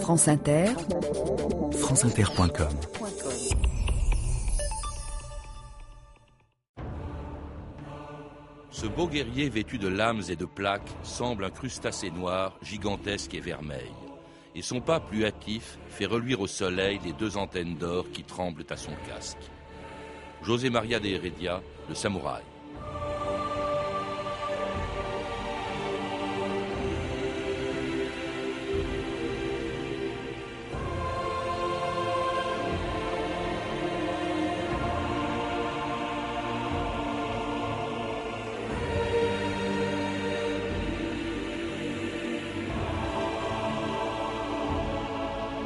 France Inter, franceinter.com Ce beau guerrier vêtu de lames et de plaques semble un crustacé noir, gigantesque et vermeil. Et son pas plus hâtif fait reluire au soleil les deux antennes d'or qui tremblent à son casque. José Maria de Heredia, le samouraï.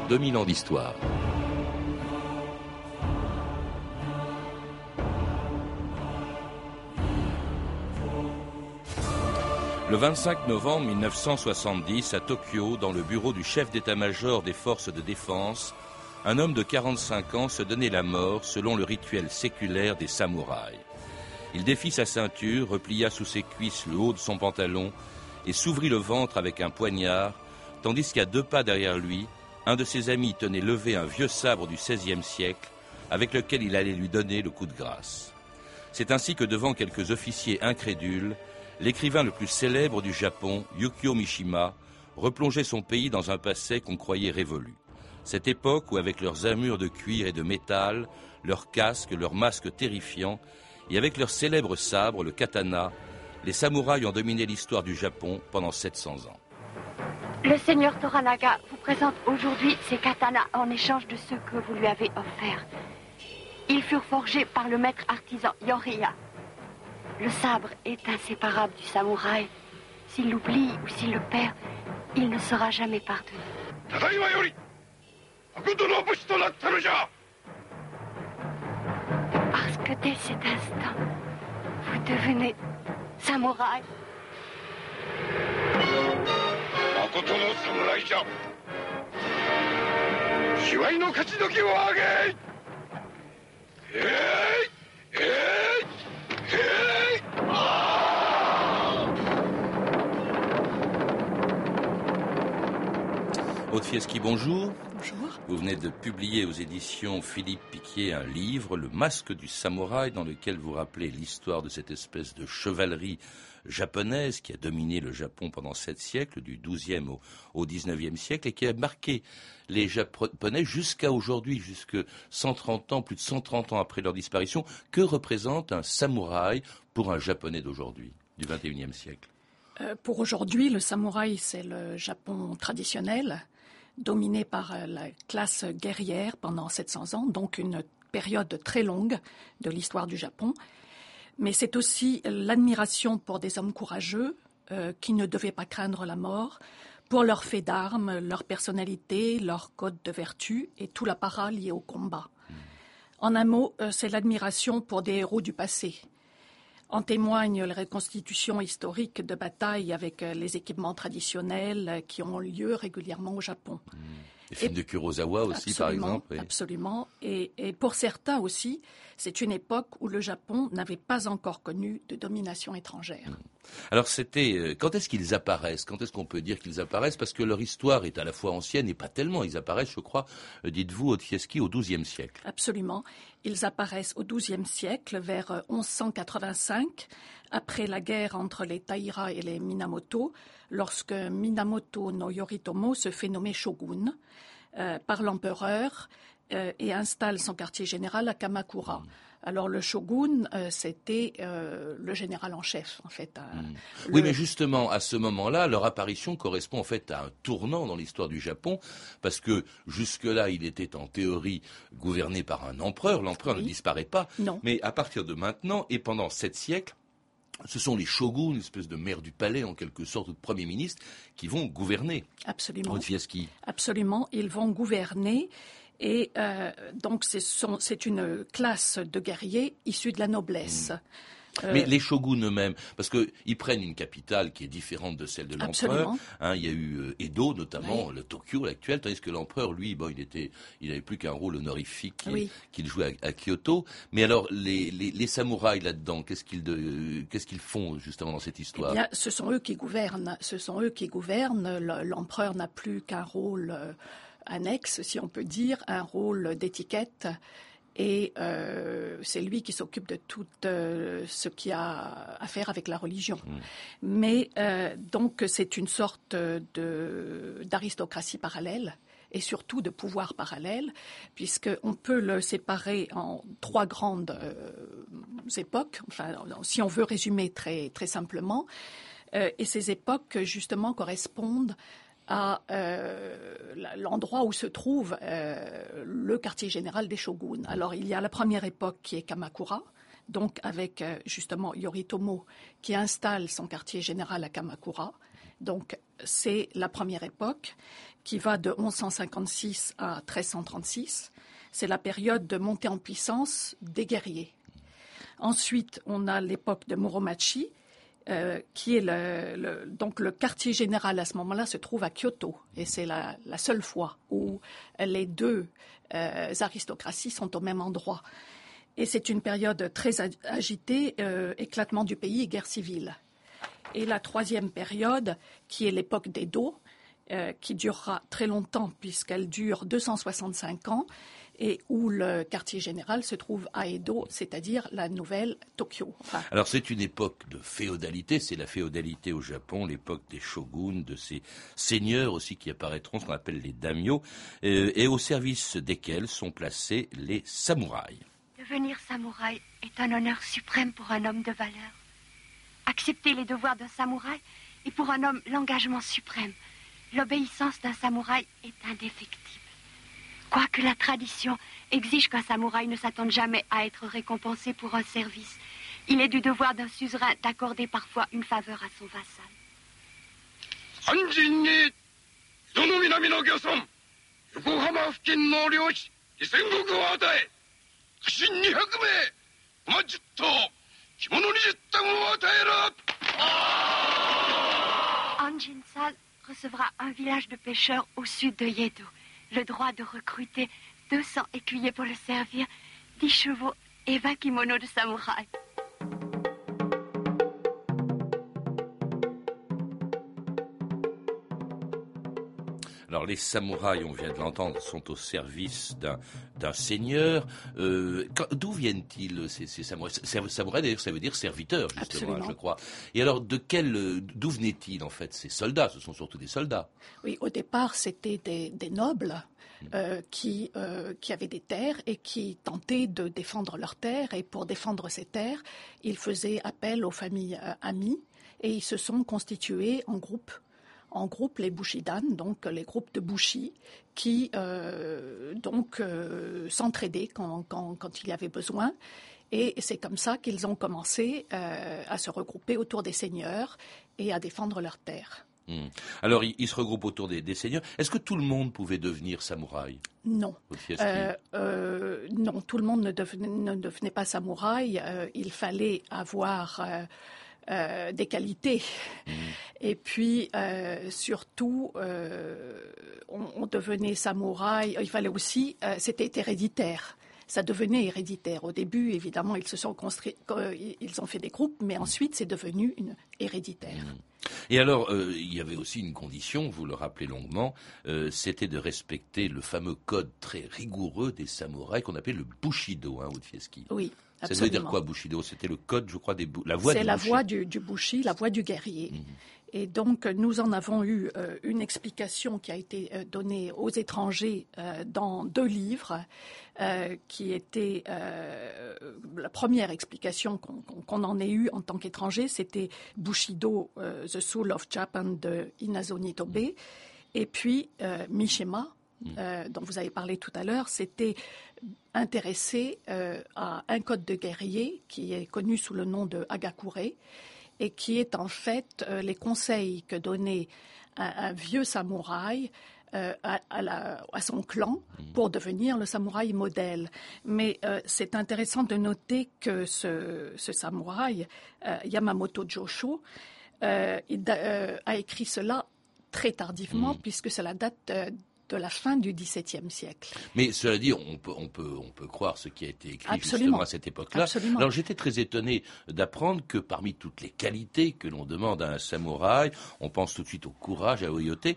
2000 ans d'histoire. Le 25 novembre 1970, à Tokyo, dans le bureau du chef d'état-major des forces de défense, un homme de 45 ans se donnait la mort selon le rituel séculaire des samouraïs. Il défit sa ceinture, replia sous ses cuisses le haut de son pantalon et s'ouvrit le ventre avec un poignard, tandis qu'à deux pas derrière lui, un de ses amis tenait levé un vieux sabre du XVIe siècle avec lequel il allait lui donner le coup de grâce. C'est ainsi que devant quelques officiers incrédules, l'écrivain le plus célèbre du Japon, Yukio Mishima, replongeait son pays dans un passé qu'on croyait révolu. Cette époque où, avec leurs armures de cuir et de métal, leurs casques, leurs masques terrifiants, et avec leur célèbre sabre, le katana, les samouraïs ont dominé l'histoire du Japon pendant 700 ans. Le seigneur Toranaga vous présente aujourd'hui ces katanas en échange de ceux que vous lui avez offerts. Ils furent forgés par le maître artisan Yoriya. Le sabre est inséparable du samouraï. S'il l'oublie ou s'il le perd, il ne sera jamais pardonné. Parce que dès cet instant, vous devenez samouraï. 誠の侍じゃ。卑猥の勝ち時をあげ。えい。えい。えい。Haute Fieschi, bonjour. Vous venez de publier aux éditions Philippe Piquier un livre, Le masque du samouraï, dans lequel vous rappelez l'histoire de cette espèce de chevalerie japonaise qui a dominé le Japon pendant sept siècles, du XIIe au, au XIXe siècle, et qui a marqué les Japonais jusqu'à aujourd'hui, jusque 130 ans, plus de 130 ans après leur disparition. Que représente un samouraï pour un Japonais d'aujourd'hui, du XXIe siècle? Euh, Pour aujourd'hui, le samouraï, c'est le Japon traditionnel, dominé par euh, la classe guerrière pendant 700 ans, donc une période très longue de l'histoire du Japon mais c'est aussi l'admiration pour des hommes courageux euh, qui ne devaient pas craindre la mort, pour leur fait d'armes, leur personnalité, leur code de vertu et tout l'apparat lié au combat. En un mot, euh, c'est l'admiration pour des héros du passé. En témoignent les reconstitutions historiques de batailles avec euh, les équipements traditionnels qui ont lieu régulièrement au Japon. Les films de Kurosawa aussi, par exemple. Absolument. Et, et, pour certains aussi, c'est une époque où le Japon n'avait pas encore connu de domination étrangère. Hmm. Alors c'était euh, quand est-ce qu'ils apparaissent? Quand est-ce qu'on peut dire qu'ils apparaissent? Parce que leur histoire est à la fois ancienne et pas tellement. Ils apparaissent, je crois, euh, dites-vous, Otieski, au XIIe siècle. Absolument. Ils apparaissent au XIIe siècle, vers 1185, euh, après la guerre entre les Taira et les Minamoto, lorsque Minamoto no Yoritomo se fait nommer shogun euh, par l'empereur euh, et installe son quartier général à Kamakura. Alors le shogun, euh, c'était le général en chef, en fait. Hmm. Oui, mais justement, à ce moment-là, leur apparition correspond en fait à un tournant dans l'histoire du Japon, parce que jusque-là, il était en théorie gouverné par un empereur. L'empereur ne disparaît pas. Non. Mais à partir de maintenant et pendant sept siècles, ce sont les shoguns, une espèce de maire du palais en quelque sorte, ou de premier ministre, qui vont gouverner. Absolument. Absolument, ils vont gouverner. Et euh, donc c'est une classe de guerriers issus de la noblesse. Euh, Mais les shoguns eux-mêmes, parce qu'ils prennent une capitale qui est différente de celle de l'empereur. Hein, il y a eu euh, Edo notamment, le Tokyo actuel, tandis que l'empereur, lui, bon, il était, il n'avait plus qu'un rôle honorifique qu'il jouait à, Kyoto. Mais alors, les, les, samouraïs là-dedans, qu'est-ce qu'ils qu'est-ce qu'ils font justement dans cette histoire? Eh Ce sont eux qui gouvernent. Ce sont eux qui gouvernent. L'empereur n'a plus qu'un rôle euh, annexe, si on peut dire, un rôle d'étiquette et euh, c'est lui qui s'occupe de tout euh, ce qui a à faire avec la religion. Mm. Mais euh, donc c'est une sorte de d'aristocratie parallèle et surtout de pouvoir parallèle, puisqu'on peut le séparer en trois grandes époques, enfin, si on veut résumer très, très simplement. et ces époques, justement, correspondent à euh, l'endroit où se trouve euh, le quartier général des shoguns. Alors il y a la première époque qui est Kamakura, donc avec euh, justement Yoritomo qui installe son quartier général à Kamakura. Donc c'est la première époque qui va de 1156 à 1336. C'est la période de montée en puissance des guerriers. Ensuite, on a l'époque de Muromachi, euh, qui est le, donc le quartier général à ce moment-là se trouve à Kyoto et c'est la, seule fois où les deux euh, aristocraties sont au même endroit. Et c'est une période très agitée, euh, éclatement du pays et guerre civile. Et la troisième période, qui est l'époque d'Edo, qui durera très longtemps puisqu'elle dure 265 ans, et où le quartier général se trouve à Edo, c'est-à-dire la nouvelle Tokyo. Alors c'est une époque de féodalité, c'est la féodalité au Japon, l'époque des shoguns, de ces seigneurs aussi qui apparaîtront, ce qu'on appelle les daimyo, euh, et au service desquels sont placés les samouraïs. Devenir samouraï est un honneur suprême pour un homme de valeur. Accepter les devoirs d'un samouraï est pour un homme l'engagement suprême. L'obéissance d'un samouraï est indéfectible. Quoique la tradition exige qu'un samouraï ne s'attende jamais à être récompensé pour un service, il est du devoir d'un suzerain d'accorder parfois une faveur à son vassal. Anjin recevra un village de pêcheurs au sud de Yedo le droit de recruter 200 écuyers pour le servir, 10 chevaux et 20 kimonos de samouraï. Alors les samouraïs, on vient de l'entendre, sont au service d'un seigneur. Euh, d'où viennent-ils ces, samouraïs? Samouraï, d'ailleurs, ça veut dire serviteur, justement, je crois. Et alors, de quel, d'où venaient-ils en fait ces soldats? Ce sont surtout des soldats. Oui, au départ, c'était des, nobles. Euh, qui, euh, qui avaient des terres et qui tentaient de défendre leurs terres. Et pour défendre ces terres, ils faisaient appel aux familles amies et ils se sont constitués en groupes en groupe les Bushidan, donc les groupes de Bushi, qui euh, donc euh, s'entraidaient quand, il y avait besoin. Et c'est comme ça qu'ils ont commencé euh, à se regrouper autour des seigneurs et à défendre leurs terres. Hmm. Alors, ils, se regroupent autour des, seigneurs. Est-ce que tout le monde pouvait devenir samouraï? Non. non, tout le monde ne devenait, pas samouraï. il fallait avoir euh, des qualités. Mmh. Et puis, euh, surtout, euh, on, devenait samouraï. Il fallait aussi, c'était héréditaire. Ça devenait héréditaire. Au début, évidemment, ils se sont construits, ils ont fait des groupes, mais ensuite, c'est devenu une héréditaire. Mmh. Et alors, il y avait aussi une condition, vous le rappelez longuement, c'était de respecter le fameux code très rigoureux des samouraïs qu'on appelait le Bushido, hein, Fieschi. Oui. Ça veut dire quoi, Bushido? C'était le code, je crois, des la voix C'est la voix du, du Bushi, la voix du guerrier. Mhm. Et donc, nous en avons eu euh, une explication qui a été euh, donnée aux étrangers euh, dans deux livres, qui était la première explication qu'on en ait eue en tant qu'étranger, c'était Bushido, The Soul of Japan de Inazo Nitobe, mhm. et puis Mishima, mhm. dont vous avez parlé tout à l'heure, c'était intéressé euh, à un code de guerrier qui est connu sous le nom de Hagakure et qui est en fait euh, les conseils que donnait un, vieux samouraï à, son clan mmh. pour devenir le samouraï modèle. Mais c'est intéressant de noter que ce, ce samouraï, Yamamoto Josho, il, a écrit cela très tardivement, mmh. puisque c'est la date de la fin du XVIIe siècle. Mais cela dit, on peut, on peut, on peut croire ce qui a été écrit justement à cette époque-là. Alors j'étais très étonné d'apprendre que parmi toutes les qualités que l'on demande à un samouraï, on pense tout de suite au courage, à loyauté.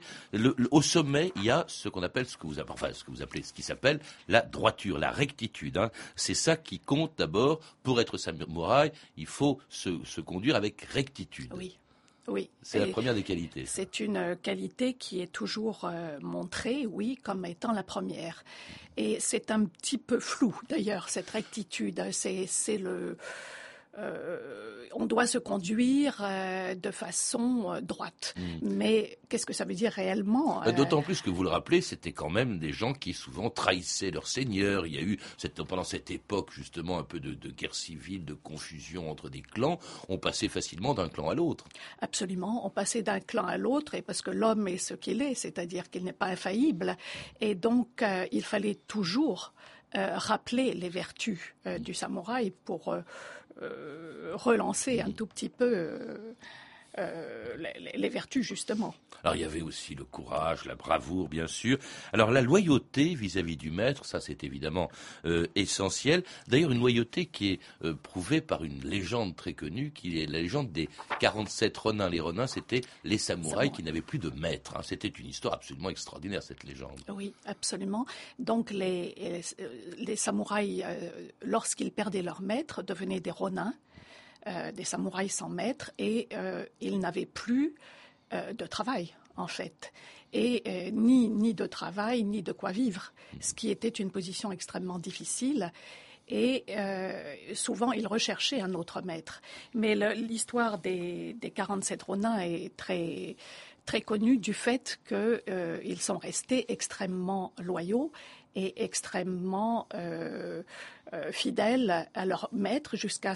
au sommet, il y a ce qu'on appelle, ce que vous, enfin, ce que vous appelez, ce qui s'appelle la droiture, la rectitude. Hein. C'est ça qui compte d'abord. Pour être samouraï, il faut se, se conduire avec rectitude. Oui. Oui. C'est la première des qualités. C'est une euh, qualité qui est toujours euh, montrée, oui, comme étant la première. Et c'est un petit peu flou, d'ailleurs, cette rectitude. C'est le euh, on doit se conduire euh, de façon euh, droite. Hmm. Mais qu'est-ce que ça veut dire réellement bah, D'autant plus que vous le rappelez, c'était quand même des gens qui souvent trahissaient leur seigneur. Il y a eu pendant cette époque justement un peu de, guerre civile, de confusion entre des clans. On passait facilement d'un clan à l'autre. Absolument, on passait d'un clan à l'autre et parce que l'homme est ce qu'il est, c'est-à-dire qu'il n'est pas infaillible. Et donc il fallait toujours rappeler les vertus du samouraï pour relancer un tout petit peu euh, les, vertus justement. Alors il y avait aussi le courage, la bravoure bien sûr. Alors la loyauté vis-à-vis du maître, ça c'est évidemment euh, essentiel. D'ailleurs une loyauté qui est euh, prouvée par une légende très connue, qui est la légende des 47 renins. Les renins c'était les samouraïs qui n'avaient plus de maître. Hein. C'était une histoire absolument extraordinaire cette légende. Oui, absolument. Donc les, les samouraïs, lorsqu'ils perdaient leur maître, devenaient des renins. Euh, des samouraïs sans maître et euh, ils n'avaient plus euh, de travail en fait et ni ni de travail ni de quoi vivre, ce qui était une position extrêmement difficile. Et souvent, ils recherchaient un autre maître. Mais l'histoire des, des 47 Ronins est très, très connue du fait qu'ils sont restés extrêmement loyaux et extrêmement euh, euh, fidèles à leur maître jusqu'à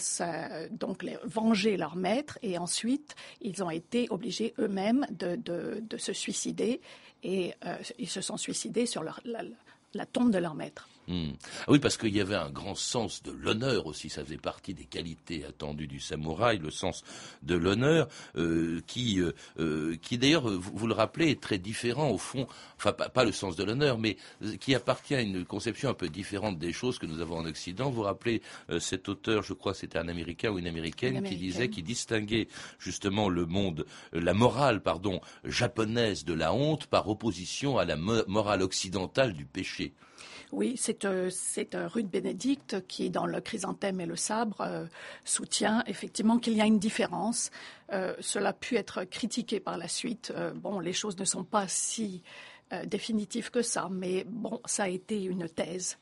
donc venger leur maître et ensuite ils ont été obligés eux-mêmes de, se suicider et euh, ils se sont suicidés sur la tombe de leur maître. Hmm. Ah oui, parce qu'il y avait un grand sens de l'honneur aussi, ça faisait partie des qualités attendues du samouraï, le sens de l'honneur, euh, qui, euh, euh, qui d'ailleurs, vous, le rappelez, est très différent au fond, enfin pas, le sens de l'honneur, mais qui appartient à une conception un peu différente des choses que nous avons en Occident. Vous rappelez cet auteur, je crois c'était un Américain ou une Américaine, qui disait, qui distinguait justement le monde, la morale, pardon, japonaise de la honte par opposition à la morale occidentale du péché. Oui, c'est euh, euh, Ruth Bénédicte qui, dans le chrysanthème et le sabre, euh, soutient effectivement qu'il y a une différence. cela a pu être critiqué par la suite. bon, les choses ne sont pas si définitives que ça, mais bon, ça a été une thèse.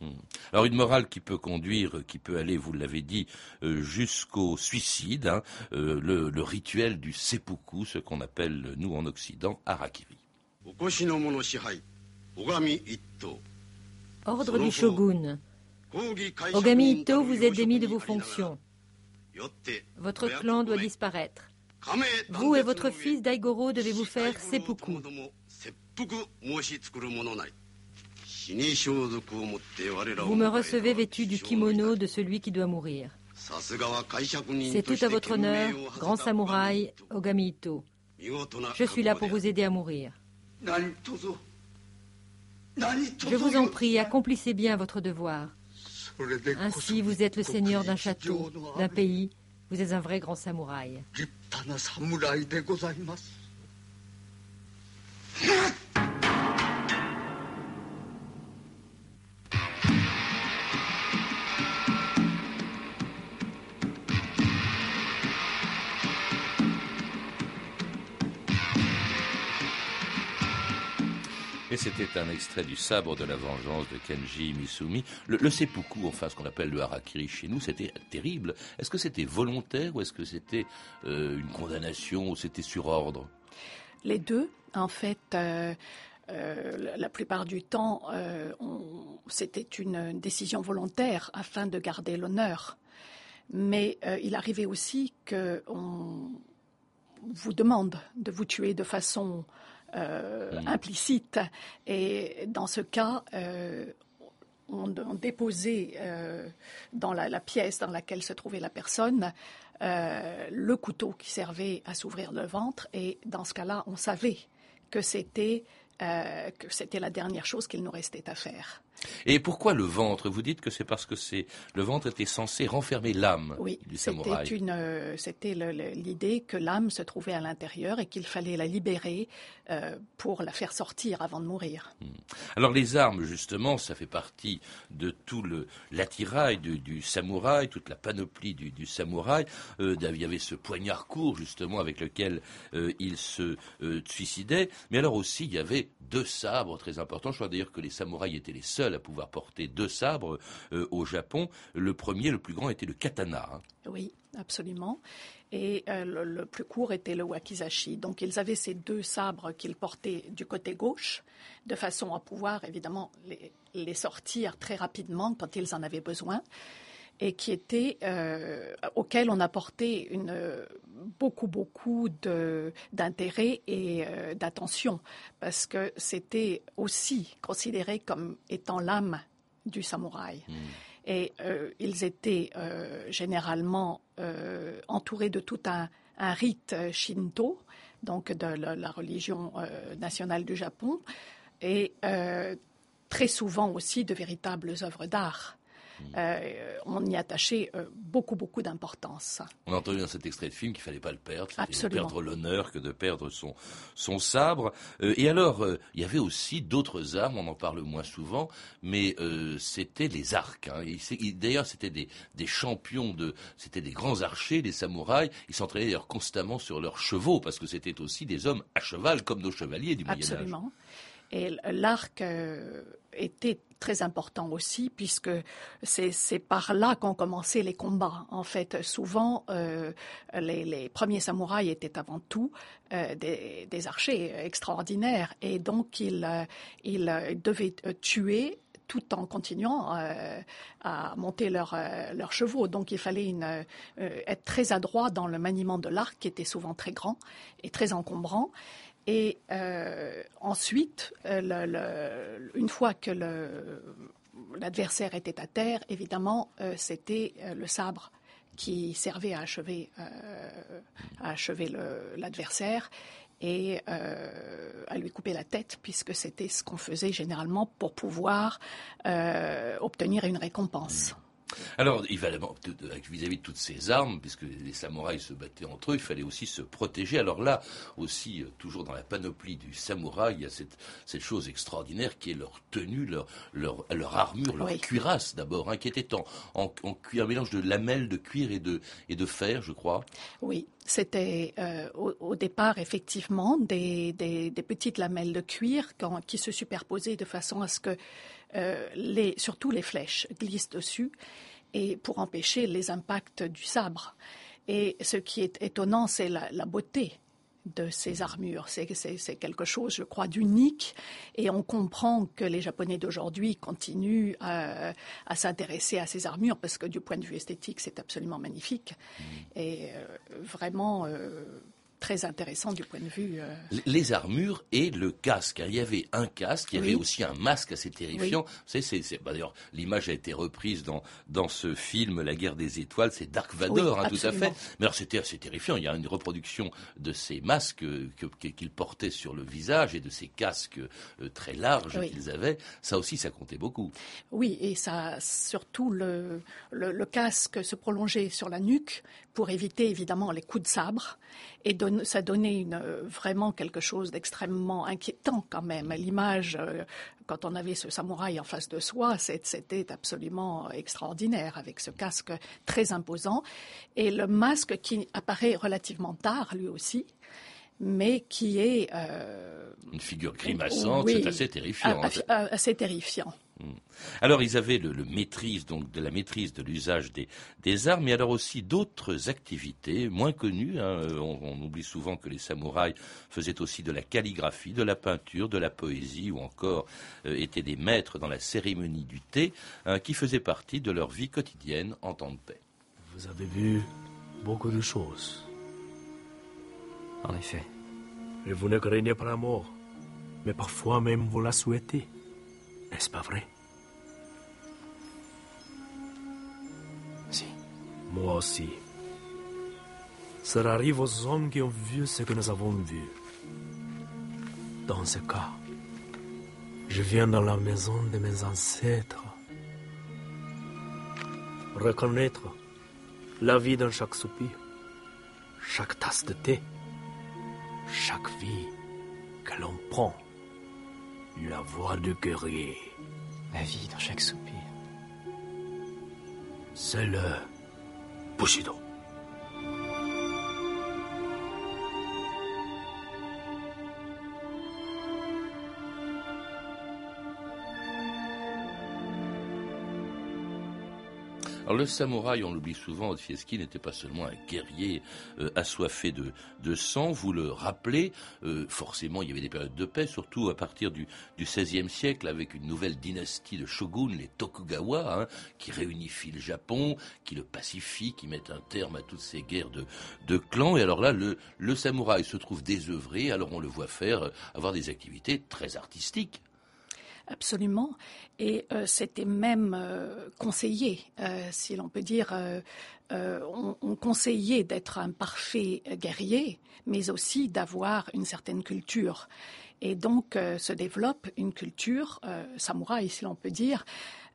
Hmm. Alors une morale qui peut conduire, qui peut aller, vous l'avez dit, jusqu'au suicide, hein, le, le, rituel du seppuku, ce qu'on appelle nous en Occident harakiri. Ordre du shogun. Ogami Ito, vous êtes démis de vos fonctions. Votre clan doit disparaître. Vous et votre fils Daigoro devez vous faire seppuku. Vous me recevez vêtu du kimono de celui qui doit mourir. C'est tout à votre honneur, grand samouraï Ogami Ito. Je suis là pour vous aider à mourir. Je vous en prie, accomplissez bien votre devoir. Ainsi, vous êtes le seigneur d'un château, d'un pays. Vous êtes un vrai grand samouraï. C'était un extrait du sabre de la vengeance de Kenji Misumi. Le, seppuku, enfin ce qu'on appelle le harakiri chez nous, c'était terrible. Est-ce que c'était volontaire ou est-ce que c'était euh, une condamnation ou c'était sur ordre? Les deux, en fait. Euh, euh, la plupart du temps, c'était une décision volontaire afin de garder l'honneur. Mais il arrivait aussi qu'on vous demande de vous tuer de façon mm. implicite. Et dans ce cas, on, déposait dans la, pièce dans laquelle se trouvait la personne le couteau qui servait à s'ouvrir le ventre. Et dans ce cas-là, on savait que c'était que c'était la dernière chose qu'il nous restait à faire. Et pourquoi le ventre? Vous dites que c'est parce que c'est le ventre était censé renfermer l'âme du samouraï. Oui, euh, c'était l'idée que l'âme se trouvait à l'intérieur et qu'il fallait la libérer euh, pour la faire sortir avant de mourir. Hmm. Alors les armes, justement, ça fait partie de tout l'attirail du, samouraï, toute la panoplie du, samouraï. Euh, il y avait ce poignard court, justement, avec lequel il se suicidait. Mais alors aussi, il y avait deux sabres très importants. Je crois d'ailleurs que les samouraïs étaient les seuls à pouvoir porter deux sabres euh, au Japon. Le premier, le plus grand, était le katana. Hein. Oui, absolument. Et euh, le, plus court était le wakizashi. Donc ils avaient ces deux sabres qu'ils portaient du côté gauche, de façon à pouvoir évidemment les sortir très rapidement quand ils en avaient besoin et qui était euh, auquel on apportait une, beaucoup beaucoup d'intérêt et euh, d'attention parce que c'était aussi considéré comme étant l'âme du samouraï. Hmm. Et euh, ils étaient généralement entourés de tout un, un rite shinto, donc de la, la religion nationale du Japon, et très souvent aussi de véritables œuvres d'art. Euh, on y attachait euh, beaucoup, beaucoup d'importance. On a entendu dans cet extrait de film qu'il ne fallait pas le perdre, c'était perdre l'honneur que de perdre son, son sabre. Euh, et alors, il y avait aussi d'autres armes, on en parle moins souvent, mais c'était les arcs. Hein. D'ailleurs, c'était des, des, champions, de, c'était des grands archers, des samouraïs. Ils s'entraînaient d'ailleurs constamment sur leurs chevaux, parce que c'était aussi des hommes à cheval, comme nos chevaliers du Moyen-Âge. Absolument. Et l'arc était très important aussi, puisque c'est par là qu'ont commencé les combats. En fait, souvent, euh, les, premiers samouraïs étaient avant tout euh, des, archers extraordinaires, et donc ils, euh, devaient tuer tout en continuant à monter leurs chevaux. Donc il fallait être très adroit dans le maniement de l'arc, qui était souvent très grand et très encombrant. Et euh, ensuite, euh, une fois que l'adversaire était à terre, évidemment, euh, c'était le sabre qui servait à achever, à achever l'adversaire et à lui couper la tête, puisque c'était ce qu'on faisait généralement pour pouvoir obtenir une récompense. Alors, évidemment, vis-à-vis de toutes ces armes, puisque les samouraïs se battaient entre eux, il fallait aussi se protéger. Alors là, aussi, euh, toujours dans la panoplie du samouraï, il y a cette, chose extraordinaire qui est leur tenue, leur, leur, armure, leur cuirasse d'abord, hein, qui était en, en, un mélange de lamelles de cuir et de, et de fer, je crois. Oui, c'était euh, au, départ effectivement des, petites lamelles de cuir qui se superposaient de façon à ce que euh, les, surtout les flèches glissent dessus et pour empêcher les impacts du sabre. Et ce qui est étonnant, c'est la, beauté de ces armures. C'est quelque chose, je crois, d'unique. Et on comprend que les Japonais d'aujourd'hui continuent à, s'intéresser à ces armures parce que du point de vue esthétique, c'est absolument magnifique. Mmh. Et euh, vraiment, euh, très intéressant du point de vue. Euh, les armures et le casque. Il y avait un casque, il y avait aussi un masque assez terrifiant. c'est, bah, d'ailleurs, l'image a été reprise dans, dans ce film La guerre des étoiles. C'est Dark Vador, hein, tout à fait. Mais alors, c'était assez terrifiant. Il y a une reproduction de ces masques qu'ils portaient sur le visage et de ces casques euh, très larges qu'ils avaient. Ça aussi, ça comptait beaucoup. Oui, et ça, surtout le, le casque se prolongeait sur la nuque pour éviter évidemment les coups de sabre. Et ça donnait une, vraiment quelque chose d'extrêmement inquiétant quand même. L'image, euh, quand on avait ce samouraï en face de soi, c'était absolument extraordinaire avec ce casque très imposant. Et le masque qui apparaît relativement tard lui aussi mais qui est... Euh, une figure grimaçante, c'est assez terrifiant. Hein. Assez terrifiant. Hmm. Alors ils avaient le, maîtrise donc de la maîtrise de l'usage des, des, armes, mais alors aussi d'autres activités moins connues. Hein. On, oublie souvent que les samouraïs faisaient aussi de la calligraphie, de la peinture, de la poésie, ou encore euh, étaient des maîtres dans la cérémonie du thé, hein, qui faisait partie de leur vie quotidienne en temps de paix. Vous avez vu beaucoup de choses. En effet. Et vous ne craignez pas la mort Mais parfois même vous la souhaitez. N'est-ce pas vrai? Moi aussi. Cela arrive aux hommes qui ont vu ce que nous avons vu. Dans ce cas, je viens dans la maison de mes ancêtres. Reconnaître la vie dans chaque soupir, chaque tasse de thé, chaque vie que l'on prend, la voix du guerrier. La vie dans chaque soupir. C'est le Bushido. Le samouraï, on l'oublie souvent, Odfieski n'était pas seulement un guerrier euh, assoiffé de, sang, vous le rappelez, euh, forcément il y avait des périodes de paix, surtout à partir du, du XVIe siècle avec une nouvelle dynastie de shoguns, les Tokugawa, hein, qui réunifient le Japon, qui le pacifient, qui mettent un terme à toutes ces guerres de, clans. Et alors là, le, le samouraï se trouve désœuvré, alors on le voit faire, euh, avoir des activités très artistiques. Absolument. Et euh, c'était même euh, conseillé, euh, si l'on peut dire, on, on, conseillait d'être un parfait guerrier, mais aussi d'avoir une certaine culture. Et donc se développe une culture samouraï, si l'on peut dire,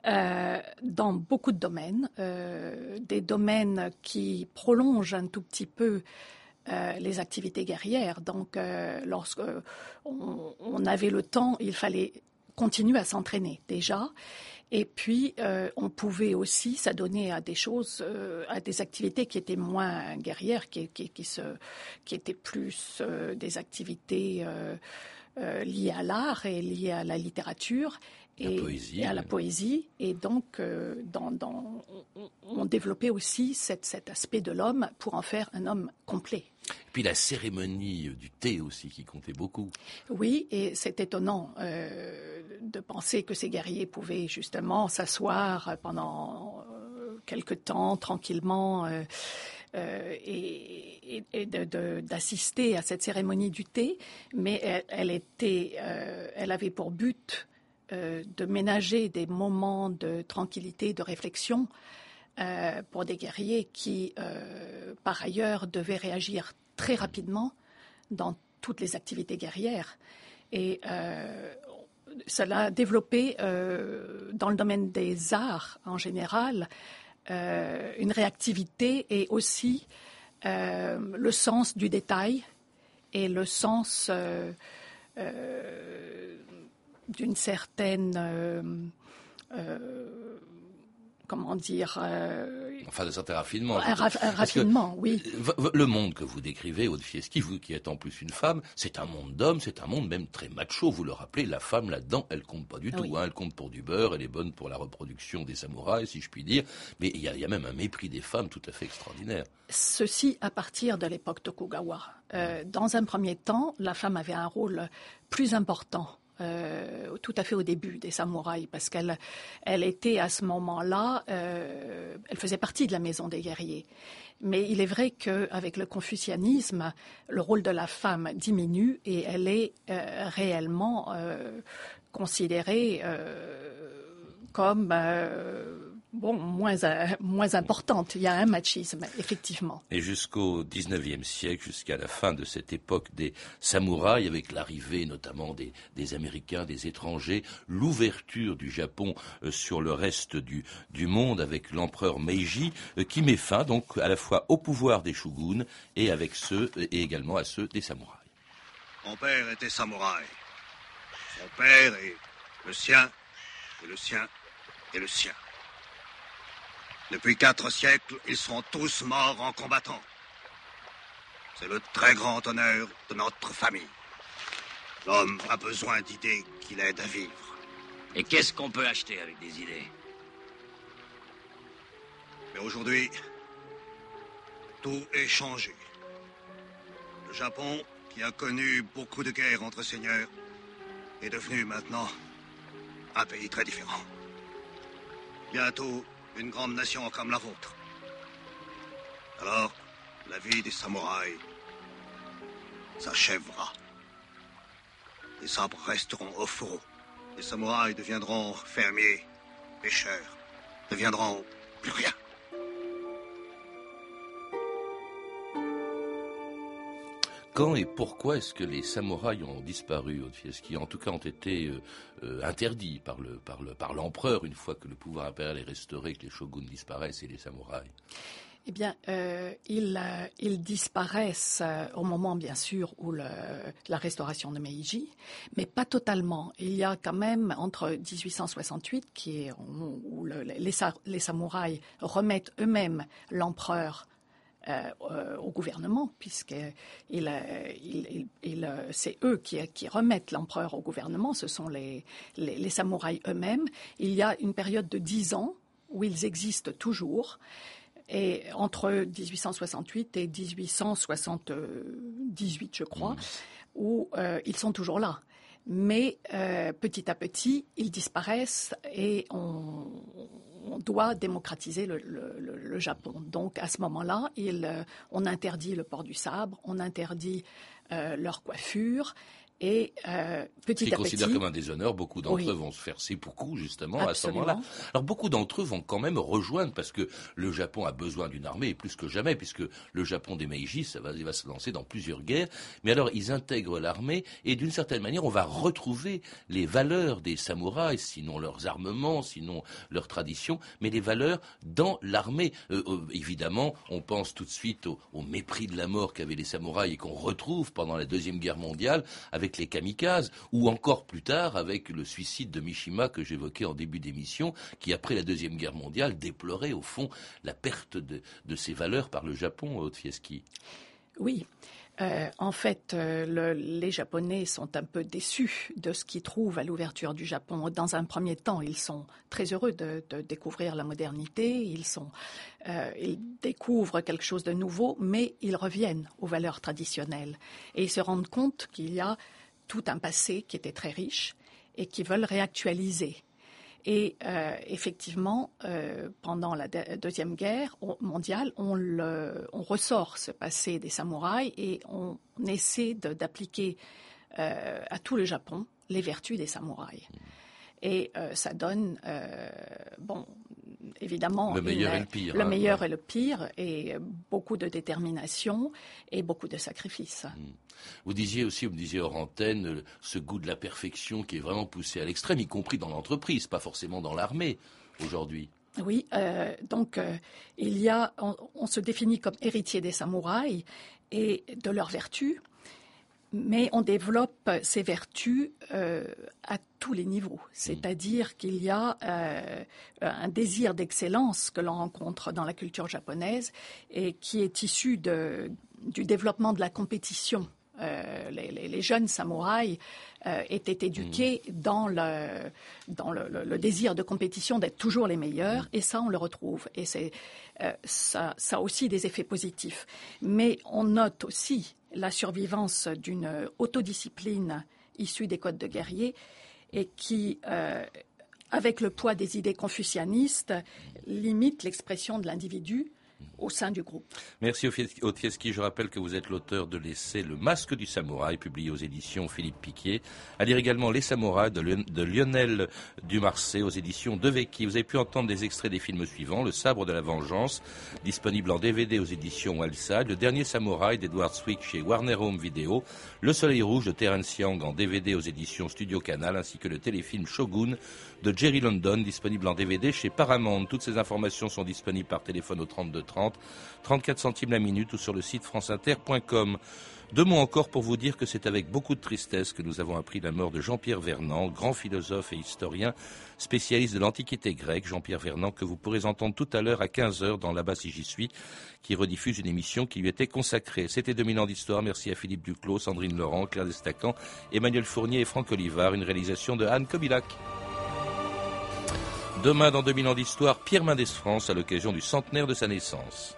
dans beaucoup de domaines, des domaines qui prolongent un tout petit peu les activités guerrières. Donc, lorsque on, on, avait le temps, il fallait continue à s'entraîner déjà. Et puis, euh, on pouvait aussi s'adonner à des choses, euh, à des activités qui étaient moins guerrières, qui, qui, qui, se, qui étaient plus euh, des activités liées à l'art et liées à la littérature. Et, poésie, et, à la poésie. Et donc, euh, dans, dans, on, développait aussi cette, cet aspect de l'homme pour en faire un homme complet. Et puis la cérémonie du thé aussi qui comptait beaucoup. Oui, et c'est étonnant euh, de penser que ces guerriers pouvaient justement s'asseoir pendant euh, quelque temps tranquillement. Euh, euh, et, et d'assister à cette cérémonie du thé, mais elle, elle était, euh, elle avait pour but euh, de ménager des moments de tranquillité, de réflexion euh, pour des guerriers qui, euh, par ailleurs, devaient réagir très rapidement dans toutes les activités guerrières. Et cela a développé dans le domaine des arts en général une réactivité et aussi le sens du détail et le sens d'une certaine euh, euh, comment dire euh, enfin de certain raffinement un, raf un raffinement oui. le monde que vous décrivez Aude Fieschi vous qui êtes en plus une femme c'est un monde d'hommes c'est un monde même très macho. Vous le rappelez la femme là-dedans elle compte pas du oui. tout hein, elle compte pour du beurre elle est bonne pour la reproduction des samouraïs si je puis dire. Mais il y, a, il y a même un mépris des femmes tout à fait extraordinaire. Ceci à partir de l'époque Tokugawa euh, dans un premier temps la femme avait un rôle plus important euh, tout à fait au début des samouraïs, parce qu'elle elle était à ce moment-là, euh, elle faisait partie de la maison des guerriers. Mais il est vrai qu'avec le confucianisme, le rôle de la femme diminue et elle est euh, réellement considérée comme bon, moins, euh, moins importante. Il y a un machisme, effectivement. Et jusqu'au XIXe siècle, jusqu'à la fin de cette époque des samouraïs, avec l'arrivée notamment des, des, Américains, des étrangers, l'ouverture du Japon euh, sur le reste du, du monde avec l'empereur Meiji, euh, qui met fin donc à la fois au pouvoir des shoguns et avec ceux et également à ceux des samouraïs. Mon père était samouraï. Son père et le sien, et le sien, et le sien. Depuis quatre siècles, ils sont tous morts en combattant. C'est le très grand honneur de notre famille. L'homme a besoin d'idées qui l'aident à vivre. Et qu'est-ce qu'on peut acheter avec des idées? Mais aujourd'hui, tout est changé. Le Japon, qui a connu beaucoup de guerres entre seigneurs, est devenu maintenant un pays très différent. Bientôt, une grande nation comme la vôtre. Alors, la vie des samouraïs s'achèvera. Les sabres resteront au fourreau. Les samouraïs deviendront fermiers, pêcheurs, deviendront plus rien. Quand et pourquoi est-ce que les samouraïs ont disparu, qui en tout cas ont été euh, euh, interdits par le par le par l'empereur une fois que le pouvoir impérial est restauré, que les shoguns disparaissent et les samouraïs? Eh bien, euh, ils, disparaissent au moment, bien sûr, où la restauration de Meiji, mais pas totalement. Il y a quand même entre 1868, qui est où les, samouraïs remettent eux-mêmes l'empereur euh, au gouvernement, puisque il, c'est eux qui, remettent l'empereur au gouvernement, ce sont les, les, samouraïs eux-mêmes. Il y a une période de dix ans où ils existent toujours. Et entre 1868 et 1878, je crois, mmh. où euh, ils sont toujours là mais euh, petit à petit, ils disparaissent et on, doit démocratiser le, Japon. Donc à ce moment-là, euh, on interdit le port du sabre, on interdit euh, leur coiffure et euh, petit à considèrent comme un déshonneur, beaucoup d'entre eux vont se faire coup justement à ce moment-là. Alors beaucoup d'entre eux vont quand même rejoindre parce que le Japon a besoin d'une armée plus que jamais puisque le Japon des Meiji ça va, il va se lancer dans plusieurs guerres. Mais alors ils intègrent l'armée et d'une certaine manière on va retrouver les valeurs des samouraïs, sinon leurs armements, sinon leurs traditions, mais les valeurs dans l'armée. Euh, euh, évidemment, on pense tout de suite au, au mépris de la mort qu'avaient les samouraïs et qu'on retrouve pendant la deuxième guerre mondiale avec avec les kamikazes, ou encore plus tard avec le suicide de Mishima que j'évoquais en début d'émission, qui après la Deuxième Guerre mondiale déplorait au fond la perte de, ses valeurs par le Japon, Haute-Fieschi. Oui, euh, en fait, euh, les Japonais sont un peu déçus de ce qu'ils trouvent à l'ouverture du Japon. Dans un premier temps, ils sont très heureux de, découvrir la modernité, ils, euh, ils découvrent quelque chose de nouveau, mais ils reviennent aux valeurs traditionnelles. Et ils se rendent compte qu'il y a tout un passé qui était très riche et qui veulent réactualiser. Et euh, effectivement, euh, pendant la Deuxième Guerre mondiale, on, ressort ce passé des samouraïs et on essaie d'appliquer euh, à tout le Japon les vertus des samouraïs. Et ça donne, bon, évidemment, le meilleur et le pire. Le hein, meilleur et le pire, et beaucoup de détermination et beaucoup de sacrifices. Hmm. Vous disiez aussi, vous me disiez hors antenne, ce goût de la perfection qui est vraiment poussé à l'extrême, y compris dans l'entreprise, pas forcément dans l'armée aujourd'hui. Oui, euh, donc euh, il y a, on, se définit comme héritier des samouraïs et de leurs vertus mais on développe ces vertus euh, à tous les niveaux. C'est-à-dire qu'il y a euh, un désir d'excellence que l'on rencontre dans la culture japonaise et qui est issu du développement de la compétition. Euh, les, jeunes samouraïs étaient éduqués mmh. dans, le, dans le, désir de compétition d'être toujours les meilleurs, mmh. et ça, on le retrouve. Et c'est, ça, ça a aussi des effets positifs. Mais on note aussi la survivance d'une autodiscipline issue des codes de guerrier et qui, euh, avec le poids des idées confucianistes, limite l'expression de l'individu au sein du groupe. Merci Otieski. Je rappelle que vous êtes l'auteur de l'essai Le masque du samouraï, publié aux éditions Philippe Piquier. À lire également Les samouraïs de Lionel Dumarcet aux éditions De Vecchi. Vous avez pu entendre des extraits des films suivants. Le sabre de la vengeance, disponible en DVD aux éditions Wellside. Le dernier samouraï d'Edward Swick chez Warner Home Video. Le soleil rouge de Terence Young en DVD aux éditions Studio Canal, ainsi que le téléfilm Shogun de Jerry London, disponible en DVD chez Paramount. Toutes ces informations sont disponibles par téléphone au 3230, 34 centimes la minute ou sur le site franceinter.com. Deux mots encore pour vous dire que c'est avec beaucoup de tristesse que nous avons appris la mort de Jean-Pierre Vernant, grand philosophe et historien, spécialiste de l'Antiquité grecque, Jean-Pierre Vernant, que vous pourrez entendre tout à l'heure à 15h dans Là-bas si j'y suis, qui rediffuse une émission qui lui était consacrée. C'était 2000 ans d'histoire. Merci à Philippe Duclos, Sandrine Laurent, Claire Destacan, Emmanuel Fournier et Franck Olivard. Une réalisation de Anne Kobilac. Demain, dans 2000 ans d'histoire, Pierre Mendès France à l'occasion du centenaire de sa naissance.